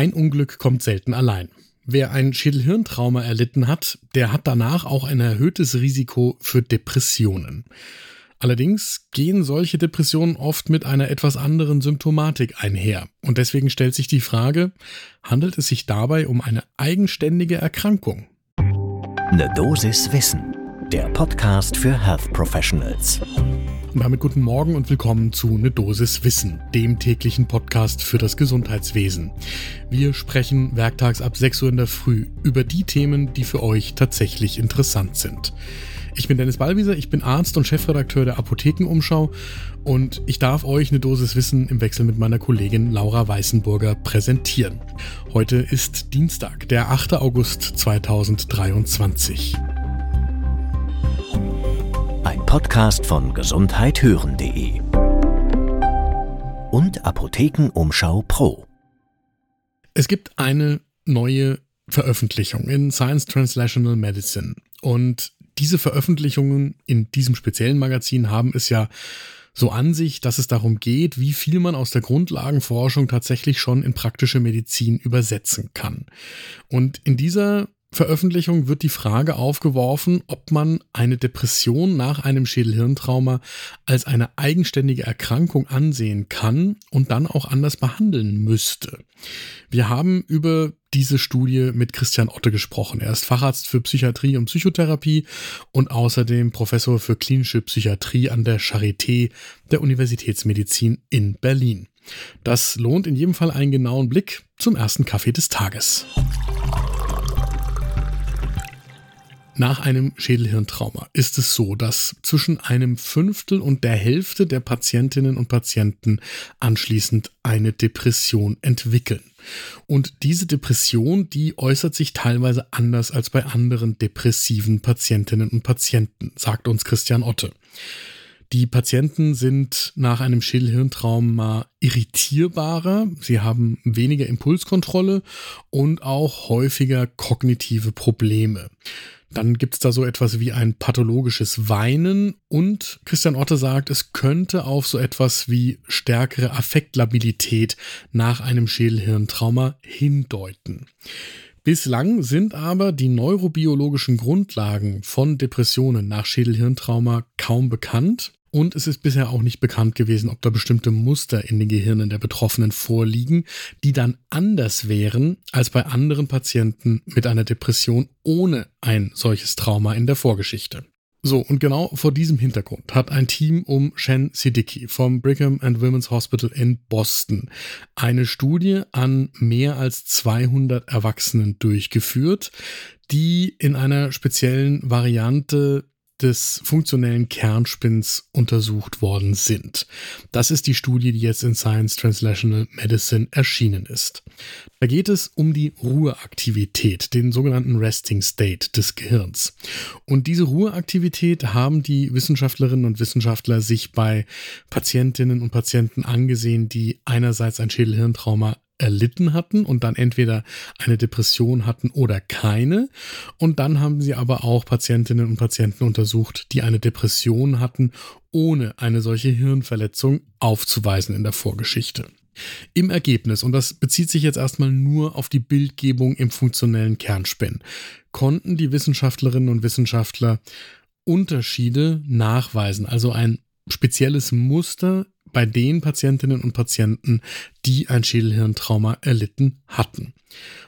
Ein Unglück kommt selten allein. Wer ein Schädelhirntrauma erlitten hat, der hat danach auch ein erhöhtes Risiko für Depressionen. Allerdings gehen solche Depressionen oft mit einer etwas anderen Symptomatik einher. Und deswegen stellt sich die Frage, handelt es sich dabei um eine eigenständige Erkrankung? Eine Dosis Wissen, der Podcast für Health Professionals. Und damit guten Morgen und willkommen zu Ne Dosis Wissen, dem täglichen Podcast für das Gesundheitswesen. Wir sprechen werktags ab 6 Uhr in der Früh über die Themen, die für euch tatsächlich interessant sind. Ich bin Dennis Ballwieser, ich bin Arzt und Chefredakteur der Apothekenumschau und ich darf euch eine Dosis Wissen im Wechsel mit meiner Kollegin Laura Weißenburger präsentieren. Heute ist Dienstag, der 8. August 2023. Podcast von gesundheithören.de und Apothekenumschau Pro. Es gibt eine neue Veröffentlichung in Science Translational Medicine und diese Veröffentlichungen in diesem speziellen Magazin haben es ja so an sich, dass es darum geht, wie viel man aus der Grundlagenforschung tatsächlich schon in praktische Medizin übersetzen kann. Und in dieser Veröffentlichung wird die Frage aufgeworfen, ob man eine Depression nach einem Schädelhirntrauma als eine eigenständige Erkrankung ansehen kann und dann auch anders behandeln müsste. Wir haben über diese Studie mit Christian Otte gesprochen. Er ist Facharzt für Psychiatrie und Psychotherapie und außerdem Professor für klinische Psychiatrie an der Charité der Universitätsmedizin in Berlin. Das lohnt in jedem Fall einen genauen Blick zum ersten Kaffee des Tages. Nach einem Schädelhirntrauma ist es so, dass zwischen einem Fünftel und der Hälfte der Patientinnen und Patienten anschließend eine Depression entwickeln. Und diese Depression, die äußert sich teilweise anders als bei anderen depressiven Patientinnen und Patienten, sagt uns Christian Otte. Die Patienten sind nach einem Schädelhirntrauma irritierbarer, sie haben weniger Impulskontrolle und auch häufiger kognitive Probleme. Dann gibt es da so etwas wie ein pathologisches Weinen und Christian Otte sagt, es könnte auf so etwas wie stärkere Affektlabilität nach einem Schädelhirntrauma hindeuten. Bislang sind aber die neurobiologischen Grundlagen von Depressionen nach Schädelhirntrauma kaum bekannt. Und es ist bisher auch nicht bekannt gewesen, ob da bestimmte Muster in den Gehirnen der Betroffenen vorliegen, die dann anders wären als bei anderen Patienten mit einer Depression ohne ein solches Trauma in der Vorgeschichte. So, und genau vor diesem Hintergrund hat ein Team um Shen Siddiqui vom Brigham and Women's Hospital in Boston eine Studie an mehr als 200 Erwachsenen durchgeführt, die in einer speziellen Variante des funktionellen Kernspins untersucht worden sind. Das ist die Studie, die jetzt in Science Translational Medicine erschienen ist. Da geht es um die Ruheaktivität, den sogenannten Resting State des Gehirns. Und diese Ruheaktivität haben die Wissenschaftlerinnen und Wissenschaftler sich bei Patientinnen und Patienten angesehen, die einerseits ein Schädelhirntrauma erlitten hatten und dann entweder eine Depression hatten oder keine. Und dann haben sie aber auch Patientinnen und Patienten untersucht, die eine Depression hatten, ohne eine solche Hirnverletzung aufzuweisen in der Vorgeschichte. Im Ergebnis, und das bezieht sich jetzt erstmal nur auf die Bildgebung im funktionellen Kernspin, konnten die Wissenschaftlerinnen und Wissenschaftler Unterschiede nachweisen, also ein spezielles Muster bei den Patientinnen und Patienten, die ein Schädelhirntrauma erlitten hatten.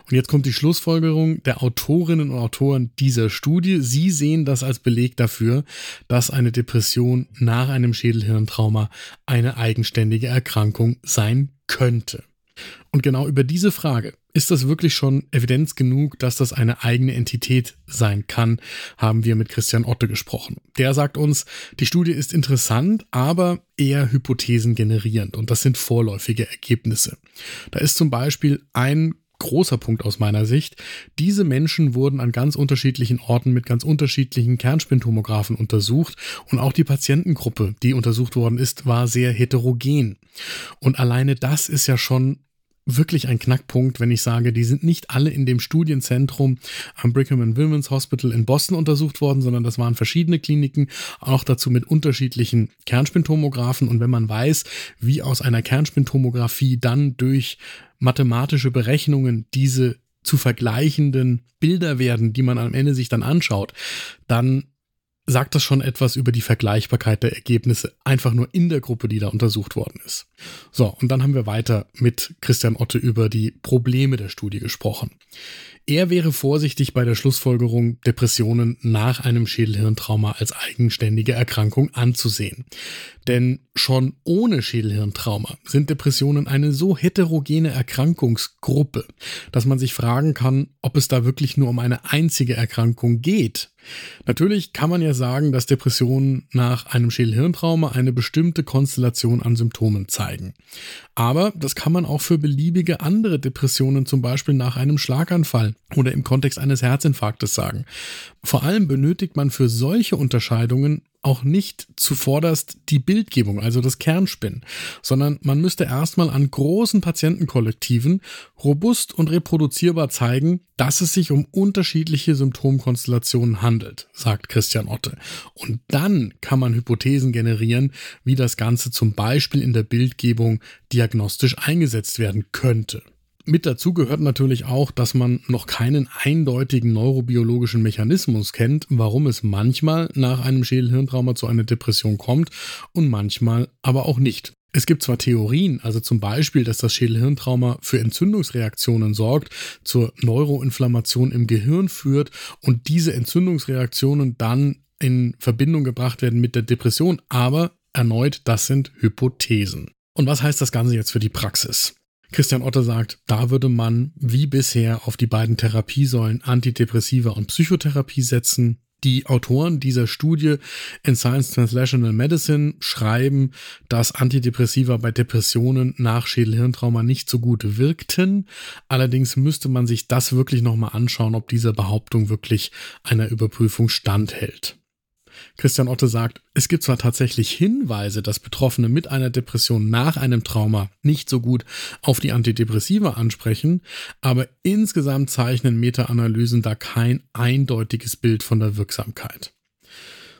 Und jetzt kommt die Schlussfolgerung der Autorinnen und Autoren dieser Studie. Sie sehen das als Beleg dafür, dass eine Depression nach einem Schädelhirntrauma eine eigenständige Erkrankung sein könnte. Und genau über diese Frage, ist das wirklich schon Evidenz genug, dass das eine eigene Entität sein kann, haben wir mit Christian Otte gesprochen. Der sagt uns, die Studie ist interessant, aber eher hypothesengenerierend und das sind vorläufige Ergebnisse. Da ist zum Beispiel ein großer Punkt aus meiner Sicht. Diese Menschen wurden an ganz unterschiedlichen Orten mit ganz unterschiedlichen Kernspintomographen untersucht und auch die Patientengruppe, die untersucht worden ist, war sehr heterogen. Und alleine das ist ja schon wirklich ein Knackpunkt, wenn ich sage, die sind nicht alle in dem Studienzentrum am Brigham and Women's Hospital in Boston untersucht worden, sondern das waren verschiedene Kliniken, auch dazu mit unterschiedlichen Kernspintomographen. Und wenn man weiß, wie aus einer Kernspintomographie dann durch mathematische Berechnungen diese zu vergleichenden Bilder werden, die man am Ende sich dann anschaut, dann sagt das schon etwas über die Vergleichbarkeit der Ergebnisse, einfach nur in der Gruppe, die da untersucht worden ist. So, und dann haben wir weiter mit Christian Otte über die Probleme der Studie gesprochen. Er wäre vorsichtig bei der Schlussfolgerung, Depressionen nach einem Schädelhirntrauma als eigenständige Erkrankung anzusehen. Denn schon ohne Schädelhirntrauma sind Depressionen eine so heterogene Erkrankungsgruppe, dass man sich fragen kann, ob es da wirklich nur um eine einzige Erkrankung geht. Natürlich kann man ja sagen, dass Depressionen nach einem Schädelhirntrauma eine bestimmte Konstellation an Symptomen zeigen. Aber das kann man auch für beliebige andere Depressionen, zum Beispiel nach einem Schlaganfall oder im Kontext eines Herzinfarktes sagen. Vor allem benötigt man für solche Unterscheidungen auch nicht zuvorderst die Bildgebung, also das Kernspin, sondern man müsste erstmal an großen Patientenkollektiven robust und reproduzierbar zeigen, dass es sich um unterschiedliche Symptomkonstellationen handelt, sagt Christian Otte. Und dann kann man Hypothesen generieren, wie das Ganze zum Beispiel in der Bildgebung diagnostisch eingesetzt werden könnte. Mit dazu gehört natürlich auch, dass man noch keinen eindeutigen neurobiologischen Mechanismus kennt, warum es manchmal nach einem Schädelhirntrauma zu einer Depression kommt und manchmal aber auch nicht. Es gibt zwar Theorien, also zum Beispiel, dass das Schädelhirntrauma für Entzündungsreaktionen sorgt, zur Neuroinflammation im Gehirn führt und diese Entzündungsreaktionen dann in Verbindung gebracht werden mit der Depression, aber erneut, das sind Hypothesen. Und was heißt das Ganze jetzt für die Praxis? Christian Otter sagt, da würde man wie bisher auf die beiden Therapiesäulen Antidepressiva und Psychotherapie setzen. Die Autoren dieser Studie in Science Translational Medicine schreiben, dass Antidepressiva bei Depressionen nach Schädelhirntrauma nicht so gut wirkten. Allerdings müsste man sich das wirklich nochmal anschauen, ob diese Behauptung wirklich einer Überprüfung standhält. Christian Otte sagt, es gibt zwar tatsächlich Hinweise, dass Betroffene mit einer Depression nach einem Trauma nicht so gut auf die Antidepressiva ansprechen, aber insgesamt zeichnen Meta-Analysen da kein eindeutiges Bild von der Wirksamkeit.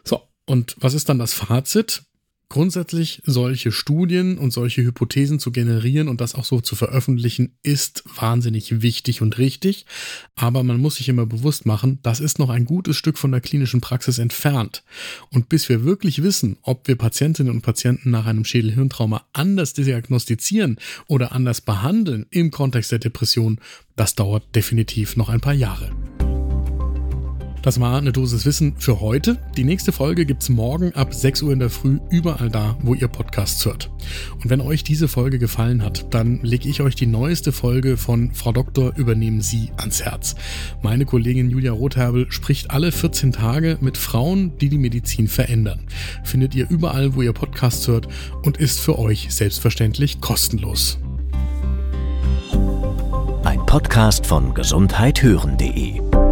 So, und was ist dann das Fazit? Grundsätzlich solche Studien und solche Hypothesen zu generieren und das auch so zu veröffentlichen, ist wahnsinnig wichtig und richtig. Aber man muss sich immer bewusst machen, das ist noch ein gutes Stück von der klinischen Praxis entfernt. Und bis wir wirklich wissen, ob wir Patientinnen und Patienten nach einem Schädelhirntrauma anders diagnostizieren oder anders behandeln im Kontext der Depression, das dauert definitiv noch ein paar Jahre. Das war eine Dosis Wissen für heute. Die nächste Folge gibt's morgen ab 6 Uhr in der Früh überall da, wo ihr Podcasts hört. Und wenn euch diese Folge gefallen hat, dann lege ich euch die neueste Folge von Frau Doktor übernehmen Sie ans Herz. Meine Kollegin Julia Rotherbel spricht alle 14 Tage mit Frauen, die die Medizin verändern. Findet ihr überall, wo ihr Podcasts hört und ist für euch selbstverständlich kostenlos. Ein Podcast von gesundheithören.de